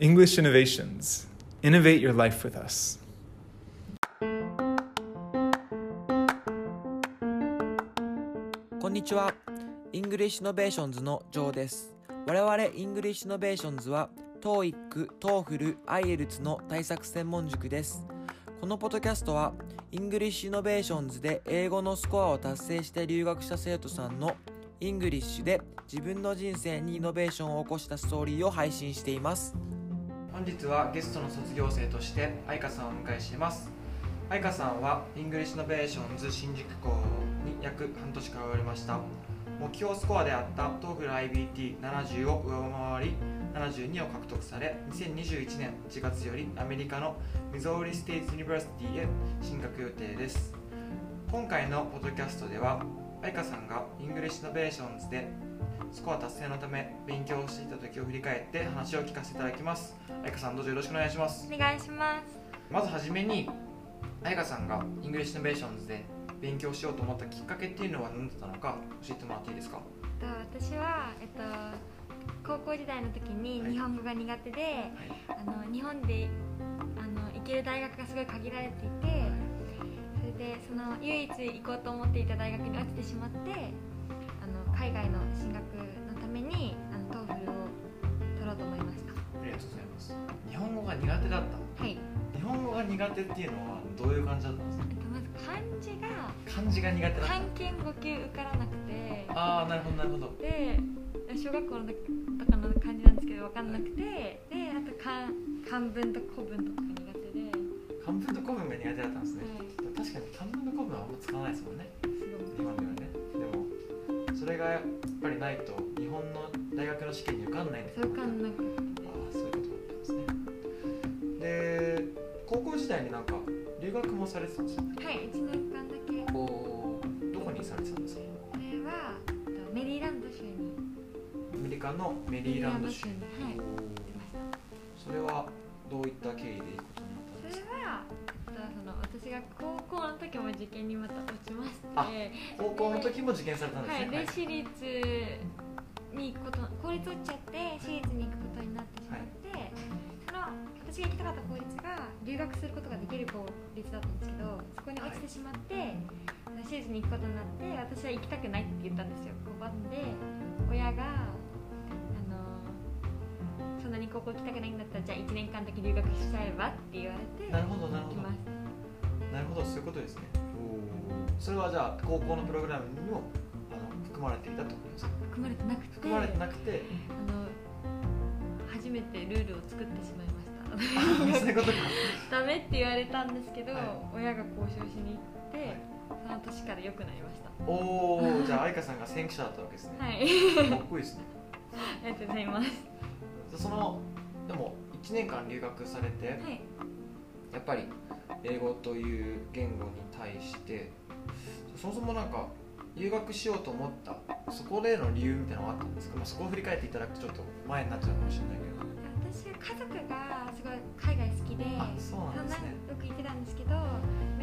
English Innovations. Innovate your life with us. こんにちは。 English Innovations のジョーです。我々 English Innovations は TOEIC、TOEFL、IELTS の対策専門塾です。このポッドキャストは English Innovations で英語のスコアを達成して留学した生徒さんの English で自分の人生にイノベーションを起こしたストーリーを配信しています。本日はゲストの卒業生として愛花さんをお迎えしています。愛花さんは English Innovations 新宿校に約半年通われました目標スコアであった TOEFL-IBT70 を上回り72を獲得され2021年1月よりアメリカの Missouri State University へ進学予定です今回のポッドキャストでは愛花さんが English Innovations でスコア達成のため勉強していた時を振り返って話を聞かせていただきます。愛花さんどうぞよろしくお願いします。お願いしますまずはじめに愛花さんが English Innovations で勉強しようと思ったきっかけっていうのは何だったのか教えてもらっていいですか？えっと私は、えっと、高校時代の時にはい日本語が苦手で、はい。あの日本であの行ける大学がすごい限られていてでその唯一行こうと思っていた大学に落ちてしまってあの海外の進学のためにあの TOEFL を取ろうと思いました。ありがとうございます。日本語が苦手だったはい、日本語が苦手っていうのはどういう感じだったんですか？えっと、まず漢字が漢字が苦手だった。漢検5級受からなくて。ああなるほどなるほど。で小学校の時とかの感じなんですけど分かんなくて。であと漢漢文と古文とかが苦手で、漢文と古文が苦手だったんですね、はい確かに漢文と古文はあんま使わないですもんね。す日本ではね。でもそれがやっぱりないと日本の大学の試験に受かんないんですごいそう分かんなくて。ああそういうことだったんですね。で高校時代になんか留学もされてたんですよ。ねはい1年間だけ。こうどこにされてたんですか？これはえっとメリーランド州に。アメリカのメリーランド州。にはい。それはどういった経緯で行くことになったんですかその私が高校の時も受験にまた落ちまして。あ高校の時も受験されたんですはい、ねで私立に行くこと公立落ちちゃって私立に行くことになってしまって、その私が行きたかった公立が留学することができる公立だったんですけどそこに落ちてしまって、私立に行くことになって私は行きたくないって言ったんですよ。拒んで親がそんなに高校行きたくないんだったらじゃあ1年間だけ留学しちゃえばって言われてなるほどなるほど。なるほどそういうことですね。それはじゃあ高校のプログラムにもあの含まれていたとですか？含まれてなくて含まれてなくて。あの初めてルールを作ってしまいました。あそういうことか。ダメって言われたんですけど、はい。親が交渉しに行って、はい。その年から良くなりました。おおじゃあ愛花さんが先駆者だったわけですね、はい。かっこいいですね。ありがとうございますそのでも1年間留学されて、はい。やっぱり英語という言語に対してそもそもなんか留学しようと思ったそこでの理由みたいなのはあったんですか、まあ、そこを振り返っていただくとちょっと前になっちゃうかもしれないけど。私は家族がすごい海外好きであそうなんですね。よく行ってたんですけどや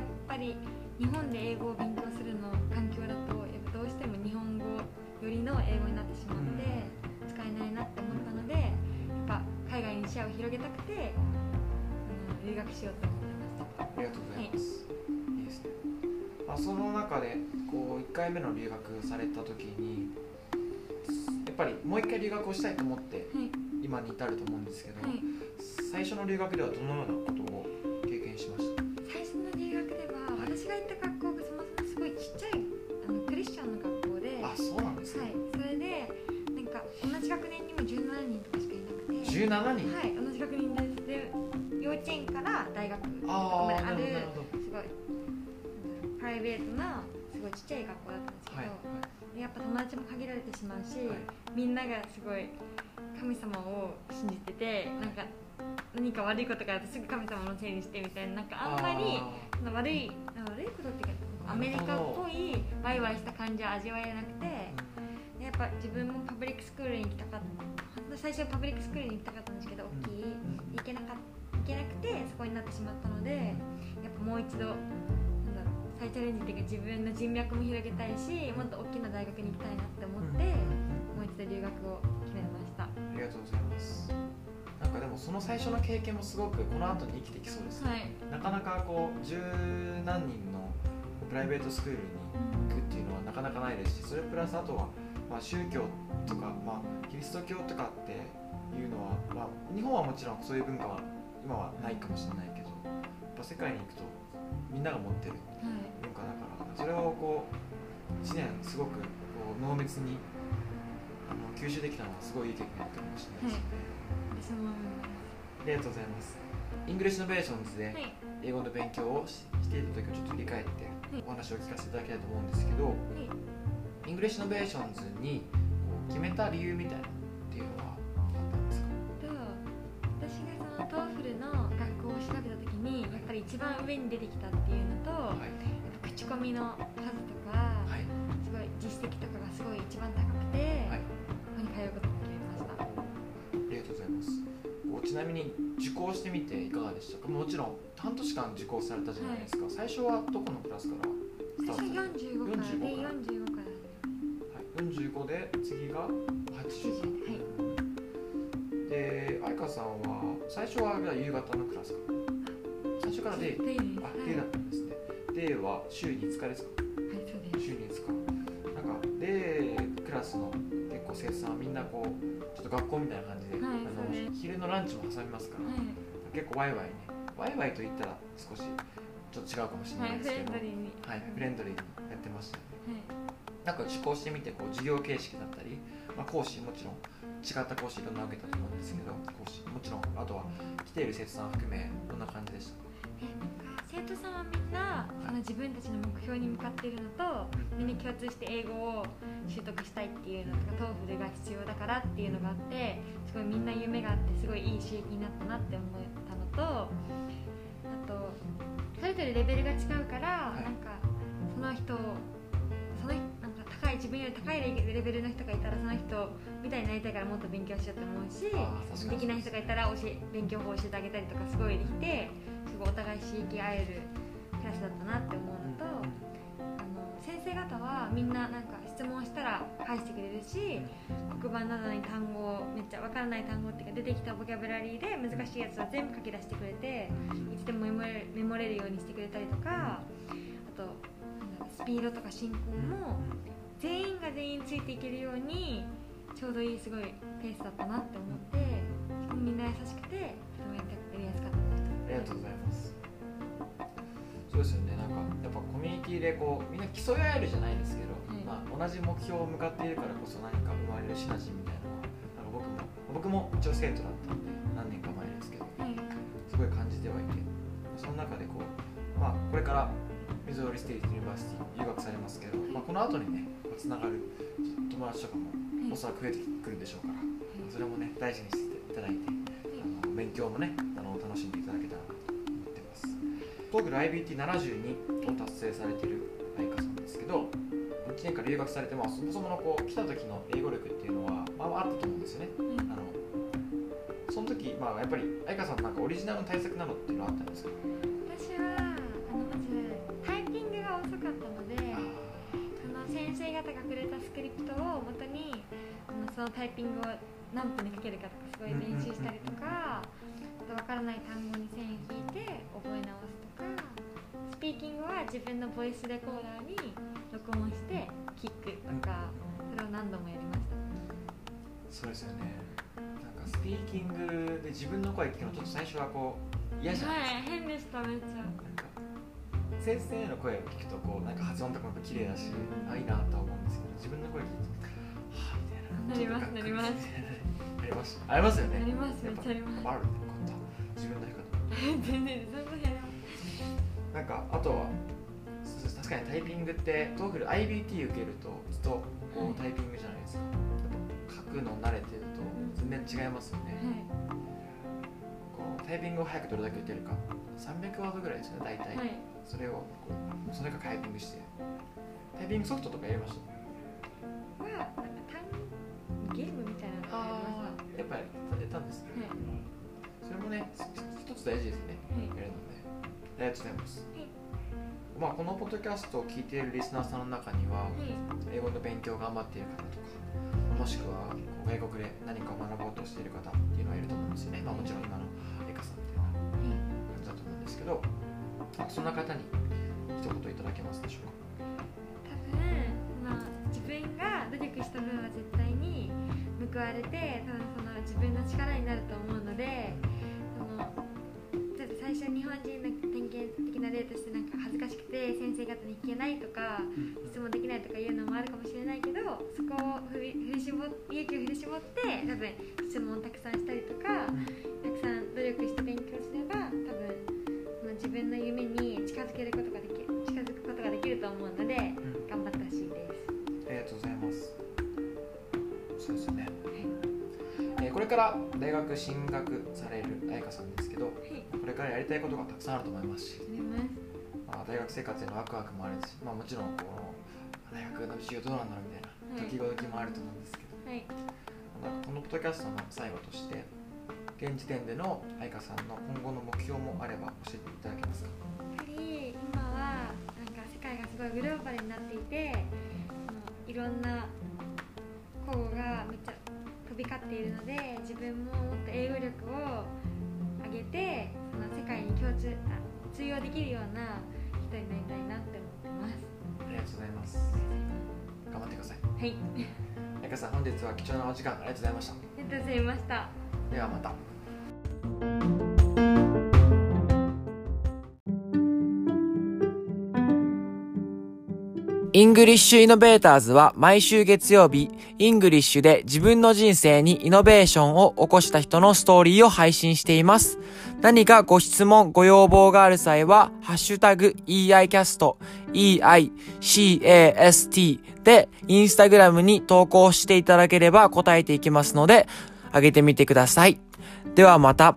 っぱり日本で英語を勉強するの環境だとやっぱどうしても日本語よりの英語になってしまって、使えないなって思ったのに視野を広げたくてあの留学しようと思ってましたありがとうございます、い、いですね、まあ、その中でこう1回目の留学された時にやっぱりもう一回留学をしたいと思ってはい。今に至ると思うんですけど、はい。最初の留学ではどのようなこと17人、はい、同じ学年ですで幼稚園から大学まであるすごいプライベートなすごいちっちゃい学校だったんですけど、はいでやっぱ友達も限られてしまうし、はい。みんながすごい神様を信じててなんか何か悪いことがあるとすぐ神様のせいにしてみたいななんかあんまりあその悪い悪いことっていうかアメリカっぽいワイワイした感じは味わえなくてやっぱ自分もパブリックスクールに行きたかった本当最初はパブリックスクールに行きたかったんですけど大きい。行けなかった行けなくてそこになってしまったのでやっぱもう一度なんだ再チャレンジっていうか自分の人脈も広げたいしもっと大きな大学に行きたいなって思ってもう一度留学を決めました。ありがとうございます。ななんかでもその最初の経験もすごくこの後に生きてきそうですね、はい。なかなかこう十何人のプライベートスクールに行くっていうのはなかなかないですしそれプラスあとは、まあ、宗教とか、まあ、キリスト教とかっていうのは、まあ、日本はもちろんそういう文化は今はないかもしれないけどやっぱ世界に行くとみんなが持ってるはい文化だからそれをこう1年すごくこう濃密にあの吸収できたのはすごいいい経験だったかもしれないですね、ありがとうございます。 English Innovations で英語の勉強をししていた時をちょっと振り返ってい。お話を聞かせていただきたいと思うんですけど、 English Innovations に決めた理由みたいなのっていうのはあったんですか？と私がその TOEFL の学校を調べた時にやっぱり一番上に出てきたっていうのと、はい。口コミの数とか、はい。すごい実績とかがすごい一番高くて、はい。ここに通うことが決めました。ありがとうございます。こうちなみに受講してみていかがでしたか？もちろん半年間受講されたじゃないですか、最初はどこのクラスからスター最ト初45からで45 45からはい、45で次が80はいで愛花さんは最初は夕方のクラスか。最初からデイデイですあ、デイだったんですね。デイは週に5日ですか？はいそうです。週に5日なんかデイクラスの結構生徒さんはみんなこうちょっと学校みたいな感じで、はいあの昼のランチも挟みますから、はい。結構ワイワイね。ワイワイと言ったら少しちょっと違うかもしれはフないいですけど、レンドリーに。はい、フレンドリーにやってましたよね。はいなんか受講してみてこう授業形式だったり、まあ、講師もちろん違った講師いろんな受けたと思うんですけど講師もちろんあとは来ている生徒さん含めどんな感じでした？生徒さんはみんなあの自分たちの目標に向かっているのとみんな共通して英語を習得したいっていうのとか TOEFL が必要だからっていうのがあってすごいみんな夢があってすごいいい刺激になったなって思ったのとあとそれぞれレベルが違うから、はい。なんかその人高い自分より高いレベルの人がいたらその人みたいになりたいからもっと勉強しようと思うしできない人がいたら教え勉強法を教えてあげたりとかすごいできてすごいお互い刺激合えるクラスだったなって思うのと、あの先生方はみんななんか質問したら返してくれるし黒板などに単語をめっちゃ分からない単語っていうか出てきたボキャブラリーで難しいやつは全部書き出してくれていつでもメモれるようにしてくれたりとかあとスピードとか進行も全員が全員ついていけるようにちょうどいいすごいペースだったなって思ってみんな優しくてとてもやりやすかったありがとうございます。そうですよね。なんかやっぱコミュニティでこうみんな競い合えるじゃないですけど、はい。まあ、同じ目標を向かっているからこそ何か生まれるシナジーみたいなのはなんか僕も僕も一応生徒だったんで何年か前ですけどはい。すごい感じてはいてその中でこう、まあ、これから Missouri State University 留学されますけど、まあ、この後にねつながる友達とかもおそらく増えてくるでしょうから、それもね大事にしていただいてあの勉強もねあの楽しんでいただけたらなと思ってます。トーグル IBT72 を達成されている愛花さんですけど1年間留学されて、まあ、そもそものこう来た時の英語力っていうのは、まあ、あったと思うんですよね。あのその時、まあ、やっぱり愛花さんなんかオリジナルの対策などっていうのはあったんですか？私かったのでその先生方がくれたスクリプトをもとにそのタイピングを何分で書けるかとかすごい練習したりとかあと分からない単語に線引いて覚え直すとかスピーキングは自分のボイスレコーダーに録音して聞くとかそれを何度もやりました。そうですよね。なんかスピーキングで自分の声聞くのちょっと最初はこう嫌じゃないですか。はい変でしためっちゃ先生の声を聞くとこうなんか発音とかも綺麗だし、あいいなとは思うんですけど自分の声聞いてはあみたいななりますなりますありますありますよねなりますめっちゃありますあるってこと自分の言い方全然なやりますなんかあとはそう確かにタイピングってトーフル IBT 受けるとずっとこうタイピングじゃないですかやっぱ書くの慣れてると全然違いますよね、こうタイピングを早くどれだけ打てるか300ワードぐらいですよね大体、はいそれをこうそれがタイピングして。タイピングソフトとかやりました？はなんか単ゲームみたいなのをやりましやっぱりやったんですね。たはい。それもね一つ大事ですね。はい。やるのでありがとうございます、はい。まあ、このポッドキャストを聞いているリスナーさんの中にははい。英語の勉強を頑張っている方とかもしくはこ外国で何かを学ぼうとしている方っていうのはいると思うんですよね、まあ、もちろん今のエカさんっていうのは感じだと思うんですけどあそんな方に一言いただけますでしょうか？多分まあ自分が努力した分は絶対に報われて多分その自分の力になると思うのでそのちょっと最初日本人の典型的な例としてなんか恥ずかしくて先生方に聞けないとか質問できないとかいうのもあるかもしれないけどそこを振り振り絞っ勇気を振り絞って多分質問をたくさんしたりとかから大学進学される彩香さんですけどはい、これからやりたいことがたくさんあると思いますし、まあ、大学生活へのワクワクもあるし、まあ、もちろんこの大学の授業どうなんだろうみたいなはい。時々もあると思うんですけど、はい、なんかこのポッドキャストの最後として現時点での愛花さんの今後の目標もあれば教えていただけますか？やっぱり今はなんか世界がすごいグローバルになっていていろんな語がめっちゃ飛び交っているので自分ももっと英語力を上げてその世界に共通あ通用できるような人になりたいなって思ってます。ありがとうございます。頑張ってください。はい。愛花さん本日は貴重なお時間ありがとうございました。ありがとうございました。ではまたEnglish Innovators は毎週月曜日、 English で自分の人生にイノベーションを起こした人のストーリーを配信しています。何かご質問、ご要望がある際は、ハッシュタグ EICAST、EICAST でインスタグラムに投稿していただければ答えていきますので、あげてみてください。ではまた。